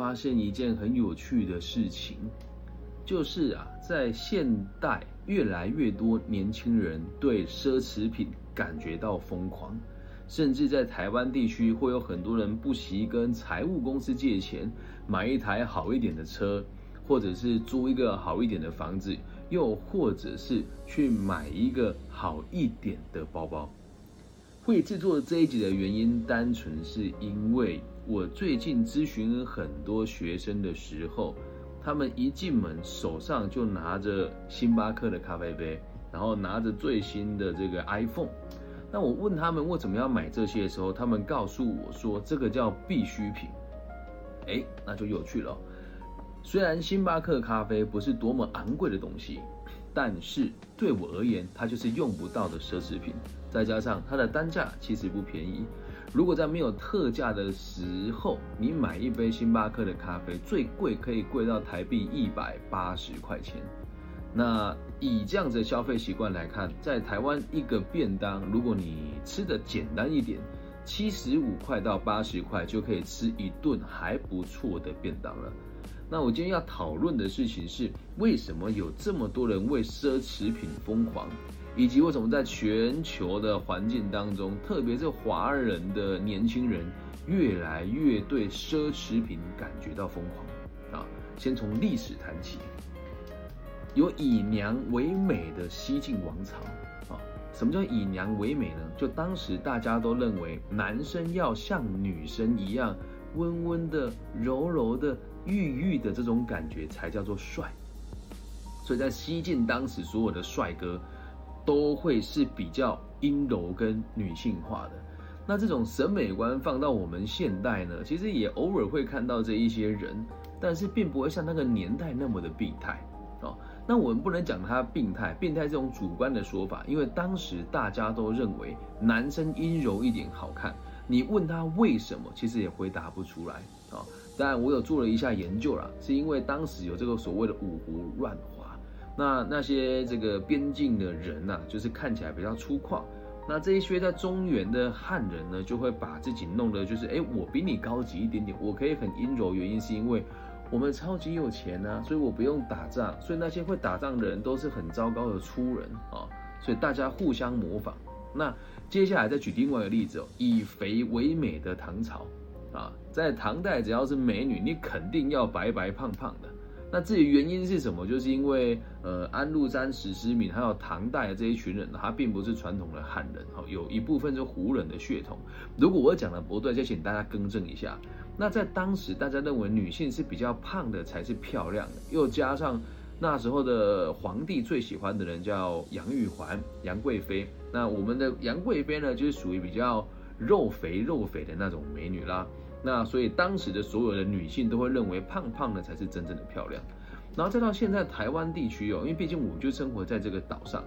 发现一件很有趣的事情，就是啊，在现代越来越多年轻人对奢侈品感觉到疯狂，甚至在台湾地区会有很多人不惜跟财务公司借钱买一台好一点的车，或者是租一个好一点的房子，又或者是去买一个好一点的包包。会制作这一集的原因，单纯是因为我最近咨询很多学生的时候，他们一进门手上就拿着星巴克的咖啡杯，然后拿着最新的这个 iPhone。那我问他们为什么要买这些的时候，他们告诉我说这个叫必需品。哎，那就有趣了。虽然星巴克咖啡不是多么昂贵的东西。但是对我而言，它就是用不到的奢侈品，再加上它的单价其实不便宜。如果在没有特价的时候，你买一杯星巴克的咖啡，最贵可以贵到台币一百八十块钱。那以这样子的消费习惯来看，在台湾一个便当，如果你吃的简单一点，七十五块到八十块就可以吃一顿还不错的便当了。那我今天要讨论的事情是，为什么有这么多人为奢侈品疯狂，以及为什么在全球的环境当中，特别是华人的年轻人，越来越对奢侈品感觉到疯狂啊！先从历史谈起，有以娘为美的西晋王朝啊。什么叫以娘为美呢？就当时大家都认为，男生要像女生一样，温温的、柔柔的。郁郁的这种感觉才叫做帅，所以在西晋当时，所有的帅哥都会是比较阴柔跟女性化的。那这种审美观放到我们现代呢，其实也偶尔会看到这一些人，但是并不会像那个年代那么的病态哦。那我们不能讲他病态，病态这种主观的说法，因为当时大家都认为男生阴柔一点好看。你问他为什么，其实也回答不出来啊。当然，我有做了一下研究啦，是因为当时有这个所谓的五胡乱华，那那些这个边境的人呐，就是看起来比较粗犷，那这一些在中原的汉人呢，就会把自己弄得就是，哎，我比你高级一点点，我可以很阴柔，原因是因为我们超级有钱啊，所以我不用打仗，所以那些会打仗的人都是很糟糕的粗人啊，所以大家互相模仿。那接下来再举另外一个例子哦，以肥为美的唐朝。啊，在唐代，只要是美女，你肯定要白白胖胖的。那至于原因是什么，就是因为呃，安禄山、史思明还有唐代的这一群人，他并不是传统的汉人，哈，有一部分是胡人的血统。如果我讲的不对，就请大家更正一下。那在当时，大家认为女性是比较胖的才是漂亮的，又加上那时候的皇帝最喜欢的人叫杨玉环、杨贵妃。那我们的杨贵妃呢，就是属于比较。肉肥肉肥的那种美女啦，那所以当时的所有的女性都会认为胖胖的才是真正的漂亮，然后再到现在台湾地区哦，因为毕竟我们就生活在这个岛上，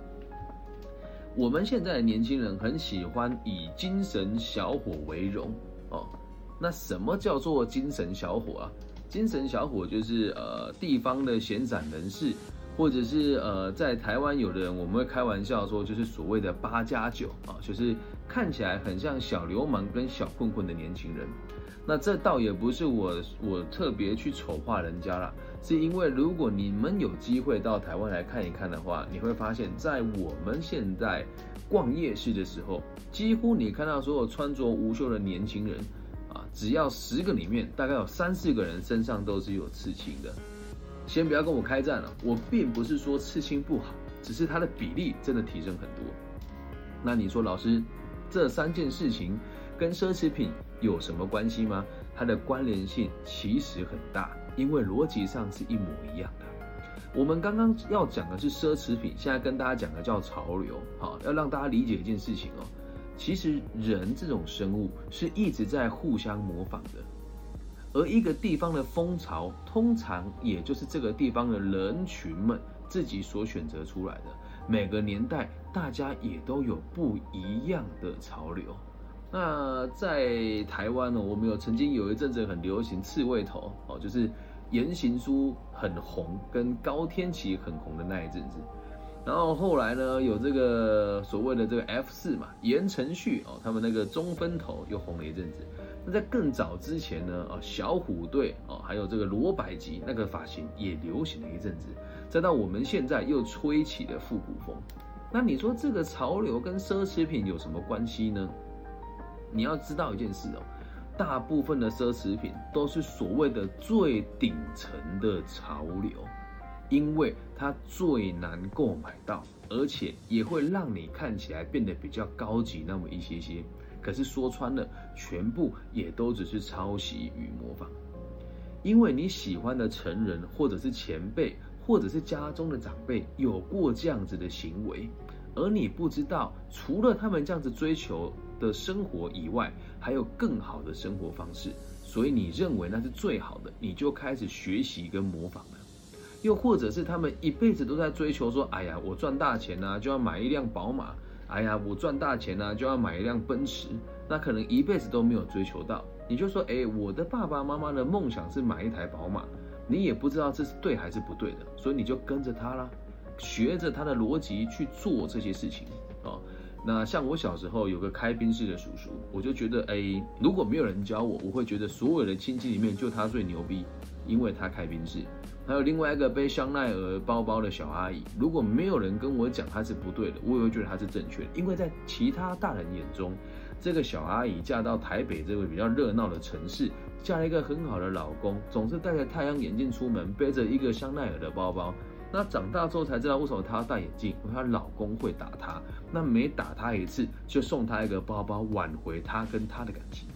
我们现在的年轻人很喜欢以精神小伙为荣哦。那什么叫做精神小伙啊？精神小伙就是呃地方的闲散人士。或者是呃，在台湾有的人，我们会开玩笑说，就是所谓的八加九啊，就是看起来很像小流氓跟小混混的年轻人。那这倒也不是我我特别去丑化人家啦，是因为如果你们有机会到台湾来看一看的话，你会发现在我们现在逛夜市的时候，几乎你看到所有穿着无袖的年轻人啊，只要十个里面大概有三四个人身上都是有刺青的。先不要跟我开战了，我并不是说刺青不好，只是它的比例真的提升很多。那你说老师，这三件事情跟奢侈品有什么关系吗？它的关联性其实很大，因为逻辑上是一模一样的。我们刚刚要讲的是奢侈品，现在跟大家讲的叫潮流，好，要让大家理解一件事情哦。其实人这种生物是一直在互相模仿的。而一个地方的风潮，通常也就是这个地方的人群们自己所选择出来的。每个年代，大家也都有不一样的潮流。那在台湾呢，我们有曾经有一阵子很流行刺猬头哦，就是言行书很红，跟高天琪很红的那一阵子。然后后来呢，有这个所谓的这个 F 四嘛，言承旭哦，他们那个中分头又红了一阵子。那在更早之前呢，啊，小虎队哦，还有这个罗百吉那个发型也流行了一阵子，再到我们现在又吹起了复古风。那你说这个潮流跟奢侈品有什么关系呢？你要知道一件事哦，大部分的奢侈品都是所谓的最顶层的潮流，因为它最难购买到，而且也会让你看起来变得比较高级那么一些些。可是说穿了，全部也都只是抄袭与模仿，因为你喜欢的成人，或者是前辈，或者是家中的长辈有过这样子的行为，而你不知道，除了他们这样子追求的生活以外，还有更好的生活方式，所以你认为那是最好的，你就开始学习跟模仿了。又或者是他们一辈子都在追求说，哎呀，我赚大钱呢，就要买一辆宝马。哎呀，我赚大钱呢，就要买一辆奔驰，那可能一辈子都没有追求到。你就说，哎，我的爸爸妈妈的梦想是买一台宝马，你也不知道这是对还是不对的，所以你就跟着他啦，学着他的逻辑去做这些事情哦。那像我小时候有个开宾士的叔叔，我就觉得，哎，如果没有人教我，我会觉得所有的亲戚里面就他最牛逼，因为他开宾士。还有另外一个背香奈儿包包的小阿姨，如果没有人跟我讲她是不对的，我也会觉得她是正确的。因为在其他大人眼中，这个小阿姨嫁到台北这个比较热闹的城市，嫁了一个很好的老公，总是戴着太阳眼镜出门，背着一个香奈儿的包包。那长大之后才知道为什么她要戴眼镜，因为她老公会打她，那每打她一次就送她一个包包，挽回她跟他的感情。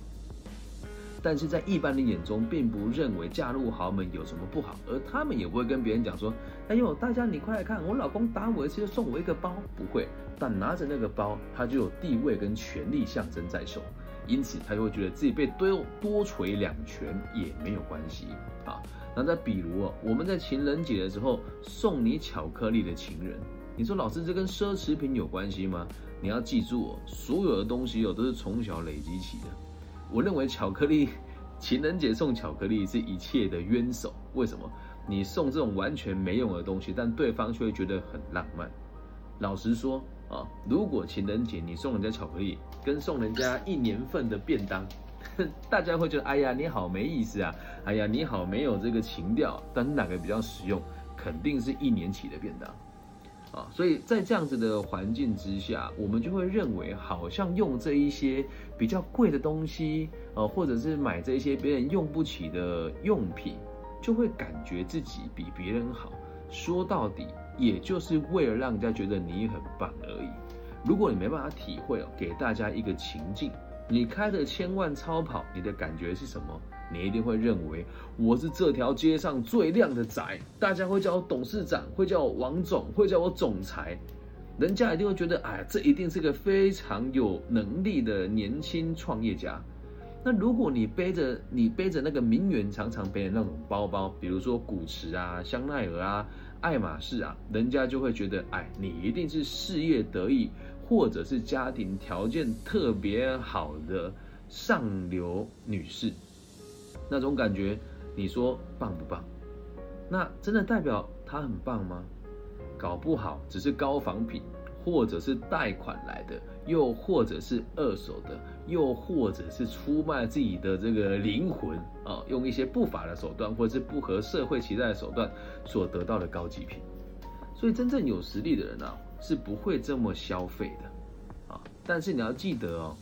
但是在一般人眼中，并不认为嫁入豪门有什么不好，而他们也不会跟别人讲说：“哎呦，大家你快来看，我老公打我一次就送我一个包。”不会，但拿着那个包，他就有地位跟权力象征在手，因此他就会觉得自己被多多锤两拳也没有关系啊。那再比如哦，我们在情人节的时候送你巧克力的情人，你说老师这跟奢侈品有关系吗？你要记住哦，所有的东西哦都是从小累积起的。我认为巧克力，情人节送巧克力是一切的冤首。为什么？你送这种完全没用的东西，但对方却会觉得很浪漫。老实说啊，如果情人节你送人家巧克力，跟送人家一年份的便当，大家会觉得哎呀你好没意思啊，哎呀你好没有这个情调。但哪个比较实用？肯定是一年起的便当。啊，所以在这样子的环境之下，我们就会认为，好像用这一些比较贵的东西，呃，或者是买这些别人用不起的用品，就会感觉自己比别人好。说到底，也就是为了让人家觉得你很棒而已。如果你没办法体会哦，给大家一个情境，你开着千万超跑，你的感觉是什么？你一定会认为我是这条街上最靓的仔，大家会叫我董事长，会叫我王总，会叫我总裁，人家一定会觉得，哎，这一定是个非常有能力的年轻创业家。那如果你背着你背着那个名媛常常背的那种包包，比如说古驰啊、香奈儿啊、爱马仕啊，人家就会觉得，哎，你一定是事业得意，或者是家庭条件特别好的上流女士。那种感觉，你说棒不棒？那真的代表他很棒吗？搞不好只是高仿品，或者是贷款来的，又或者是二手的，又或者是出卖自己的这个灵魂啊，用一些不法的手段，或者是不合社会期待的手段所得到的高级品。所以真正有实力的人啊，是不会这么消费的啊。但是你要记得哦。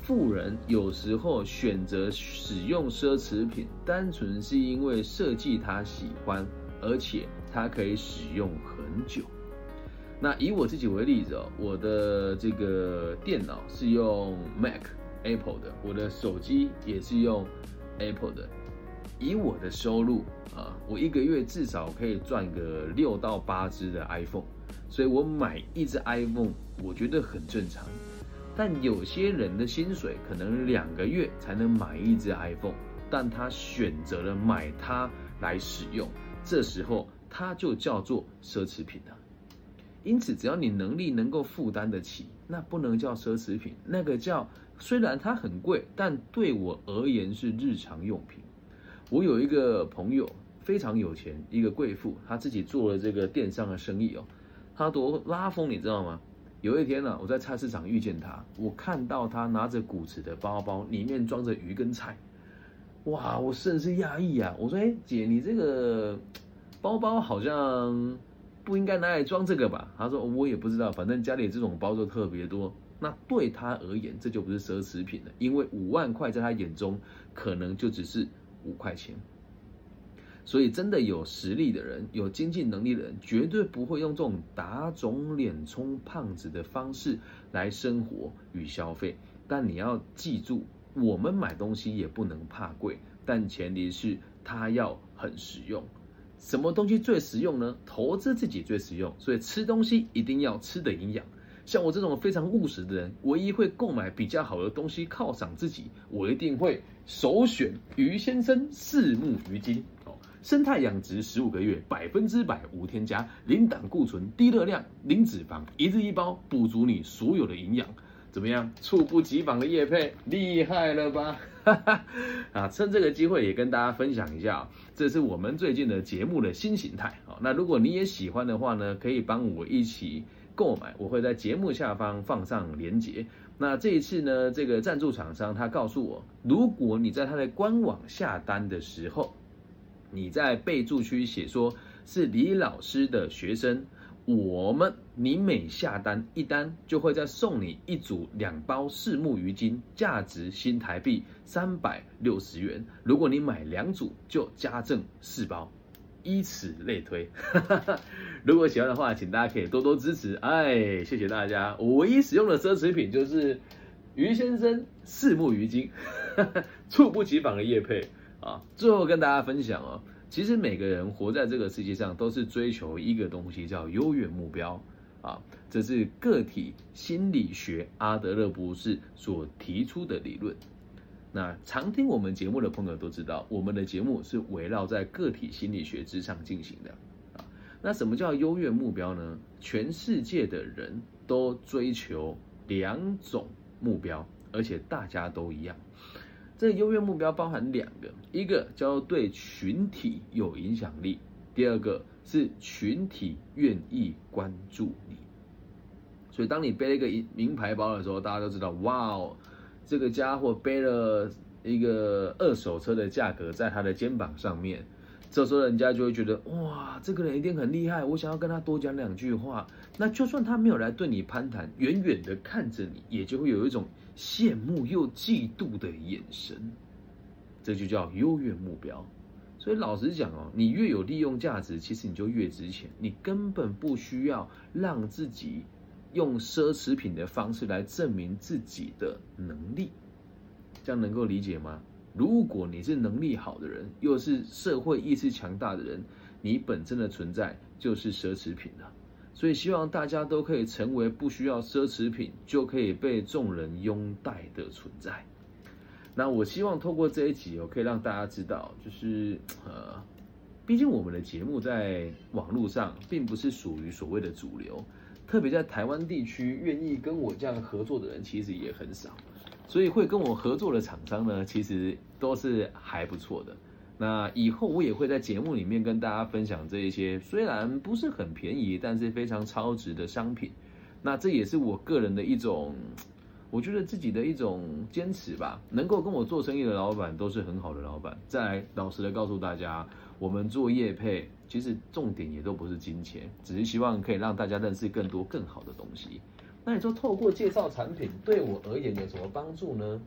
富人有时候选择使用奢侈品，单纯是因为设计他喜欢，而且他可以使用很久。那以我自己为例子哦，我的这个电脑是用 Mac Apple 的，我的手机也是用 Apple 的。以我的收入啊，我一个月至少可以赚个六到八只的 iPhone，所以我买一只 iPhone，我觉得很正常。但有些人的薪水可能两个月才能买一只 iPhone，但他选择了买它来使用，这时候它就叫做奢侈品了。因此，只要你能力能够负担得起，那不能叫奢侈品，那个叫虽然它很贵，但对我而言是日常用品。我有一个朋友非常有钱，一个贵妇，她自己做了这个电商的生意哦，她多拉风，你知道吗？有一天呢，我在菜市场遇见她，我看到她拿着古驰的包包，里面装着鱼跟菜，哇，我甚是讶异啊！我说，哎，姐，你这个包包好像不应该拿来装这个吧？他说，我也不知道，反正家里这种包就特别多。那对他而言，这就不是奢侈品了，因为五万块在他眼中可能就只是五块钱。所以，真的有实力的人、有经济能力的人，绝对不会用这种打肿脸充胖子的方式来生活与消费。但你要记住，我们买东西也不能怕贵，但前提是它要很实用。什么东西最实用呢？投资自己最实用。所以吃东西一定要吃的营养。像我这种非常务实的人，唯一会购买比较好的东西犒赏自己，我一定会首选鱼先生四目鱼精。生态养殖十五个月，百分之百无添加，零胆固醇，低热量，零脂肪，一日一包，补足你所有的营养。怎么样？猝不及防的叶配，厉害了吧？啊，趁这个机会也跟大家分享一下，这是我们最近的节目的新形态。好，那如果你也喜欢的话呢，可以帮我一起购买，我会在节目下方放上链接。那这一次呢，这个赞助厂商他告诉我，如果你在他的官网下单的时候，你在备注区写说是李老师的学生，我们你每下单一单就会再送你一组两包四目鱼精，价值新台币三百六十元。如果你买两组就加赠四包，以此类推。如果喜欢的话，请大家可以多多支持。哎，谢谢大家。我唯一使用的奢侈品就是于先生四目鱼精，猝不及防的叶配。啊，最后跟大家分享哦，其实每个人活在这个世界上都是追求一个东西，叫优越目标啊。这是个体心理学阿德勒博士所提出的理论。那常听我们节目的朋友都知道，我们的节目是围绕在个体心理学之上进行的啊。那什么叫优越目标呢？全世界的人都追求两种目标，而且大家都一样。这个优越目标包含两个，一个叫做对群体有影响力，第二个是群体愿意关注你。所以，当你背了一个名牌包的时候，大家都知道，哇哦，这个家伙背了一个二手车的价格在他的肩膀上面，这时候人家就会觉得，哇，这个人一定很厉害，我想要跟他多讲两句话。那就算他没有来对你攀谈，远远的看着你，也就会有一种。羡慕又嫉妒的眼神，这就叫优越目标。所以老实讲哦，你越有利用价值，其实你就越值钱。你根本不需要让自己用奢侈品的方式来证明自己的能力。这样能够理解吗？如果你是能力好的人，又是社会意识强大的人，你本身的存在就是奢侈品了。所以希望大家都可以成为不需要奢侈品就可以被众人拥戴的存在。那我希望透过这一集我，可以让大家知道，就是呃，毕竟我们的节目在网络上并不是属于所谓的主流，特别在台湾地区，愿意跟我这样合作的人其实也很少，所以会跟我合作的厂商呢，其实都是还不错的。那以后我也会在节目里面跟大家分享这一些虽然不是很便宜，但是非常超值的商品。那这也是我个人的一种，我觉得自己的一种坚持吧。能够跟我做生意的老板都是很好的老板。再来老实的告诉大家，我们做业配，其实重点也都不是金钱，只是希望可以让大家认识更多更好的东西。那你说透过介绍产品对我而言有什么帮助呢？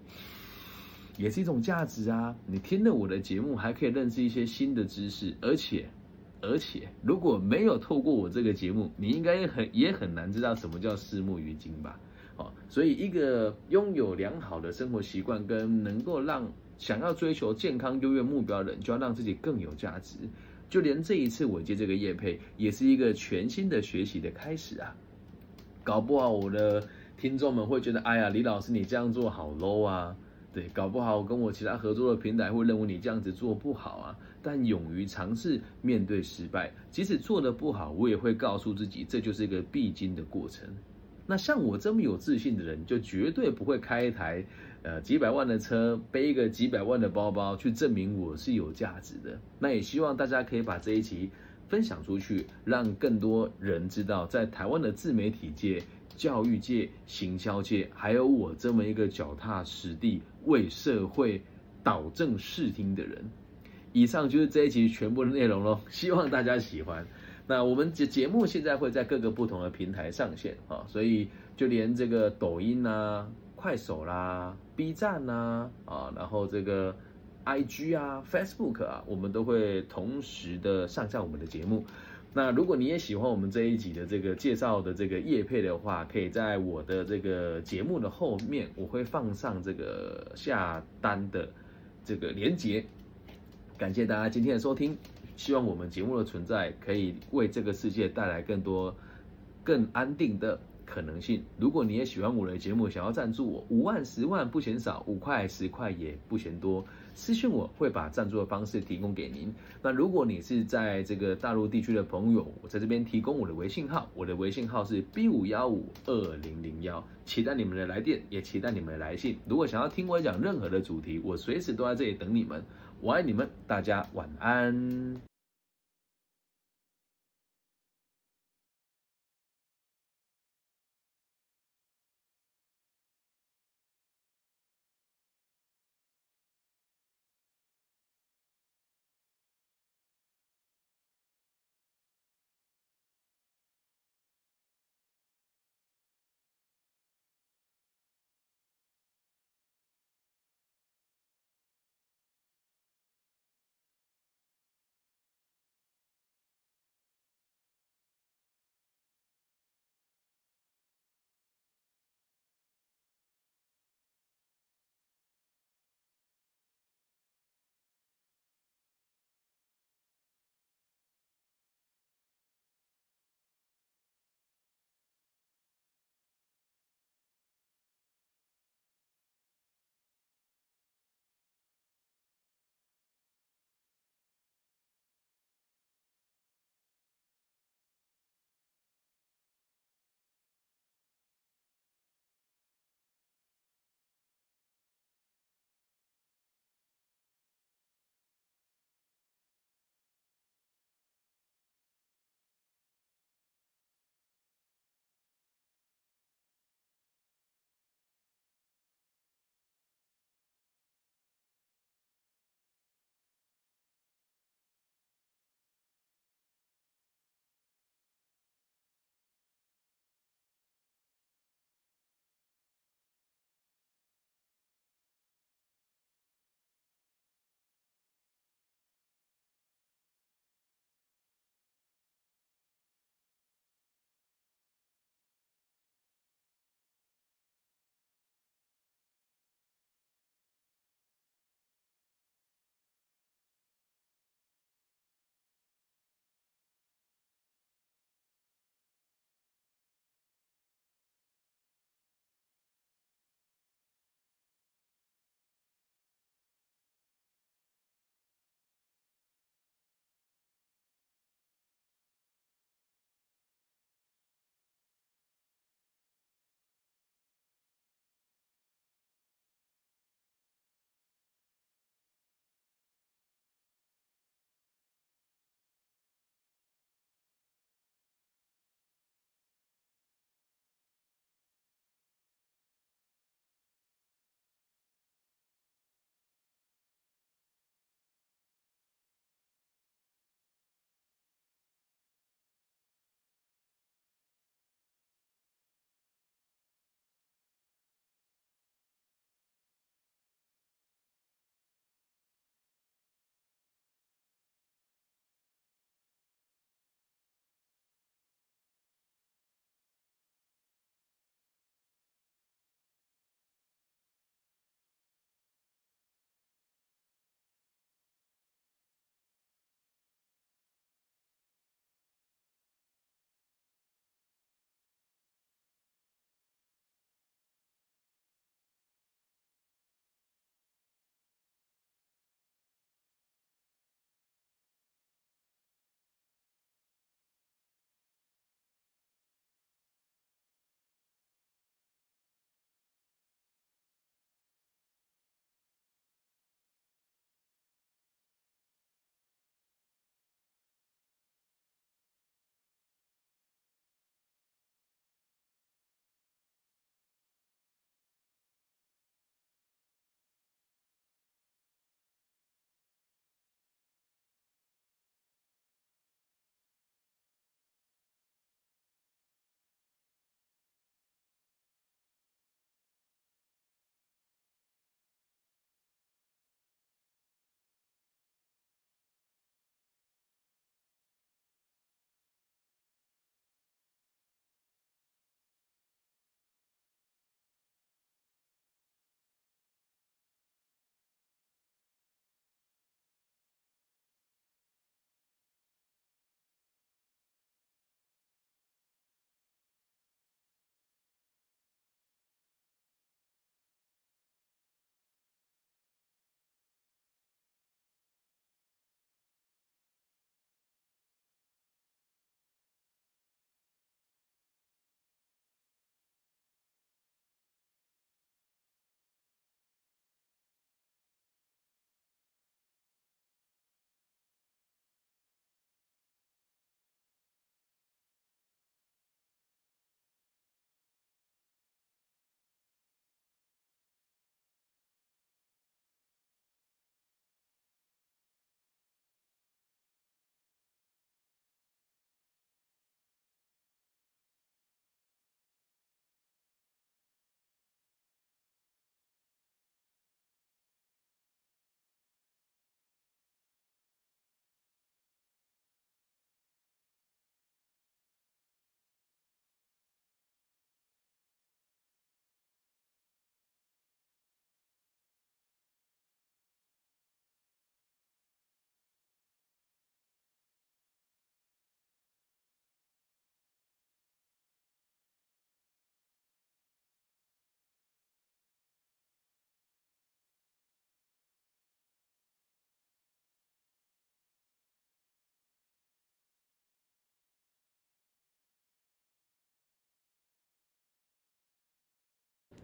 也是一种价值啊！你听了我的节目，还可以认识一些新的知识，而且，而且如果没有透过我这个节目，你应该很也很难知道什么叫四目鱼精吧？哦，所以一个拥有良好的生活习惯，跟能够让想要追求健康优越目标的人，就要让自己更有价值。就连这一次我接这个业配，也是一个全新的学习的开始啊！搞不好我的听众们会觉得，哎呀，李老师你这样做好 low 啊！对，搞不好跟我其他合作的平台会认为你这样子做不好啊。但勇于尝试，面对失败，即使做的不好，我也会告诉自己，这就是一个必经的过程。那像我这么有自信的人，就绝对不会开一台呃几百万的车，背一个几百万的包包，去证明我是有价值的。那也希望大家可以把这一期分享出去，让更多人知道，在台湾的自媒体界、教育界、行销界，还有我这么一个脚踏实地为社会导正视听的人。以上就是这一集全部的内容喽，希望大家喜欢。那我们节节目现在会在各个不同的平台上线啊，所以就连这个抖音啊、快手啦、B 站呐啊，然后这个 IG 啊、Facebook 啊，我们都会同时的上架我们的节目。那如果你也喜欢我们这一集的这个介绍的这个叶配的话，可以在我的这个节目的后面，我会放上这个下单的这个连接。感谢大家今天的收听，希望我们节目的存在可以为这个世界带来更多、更安定的可能性。如果你也喜欢我的节目，想要赞助我，五万、十万不嫌少，五块、十块也不嫌多，私信我会把赞助的方式提供给您。那如果你是在这个大陆地区的朋友，我在这边提供我的微信号，我的微信号是 B 五幺五二零零幺，期待你们的来电，也期待你们的来信。如果想要听我讲任何的主题，我随时都在这里等你们。我爱你们，大家晚安。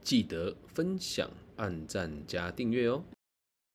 记得分享、按赞加订阅哦。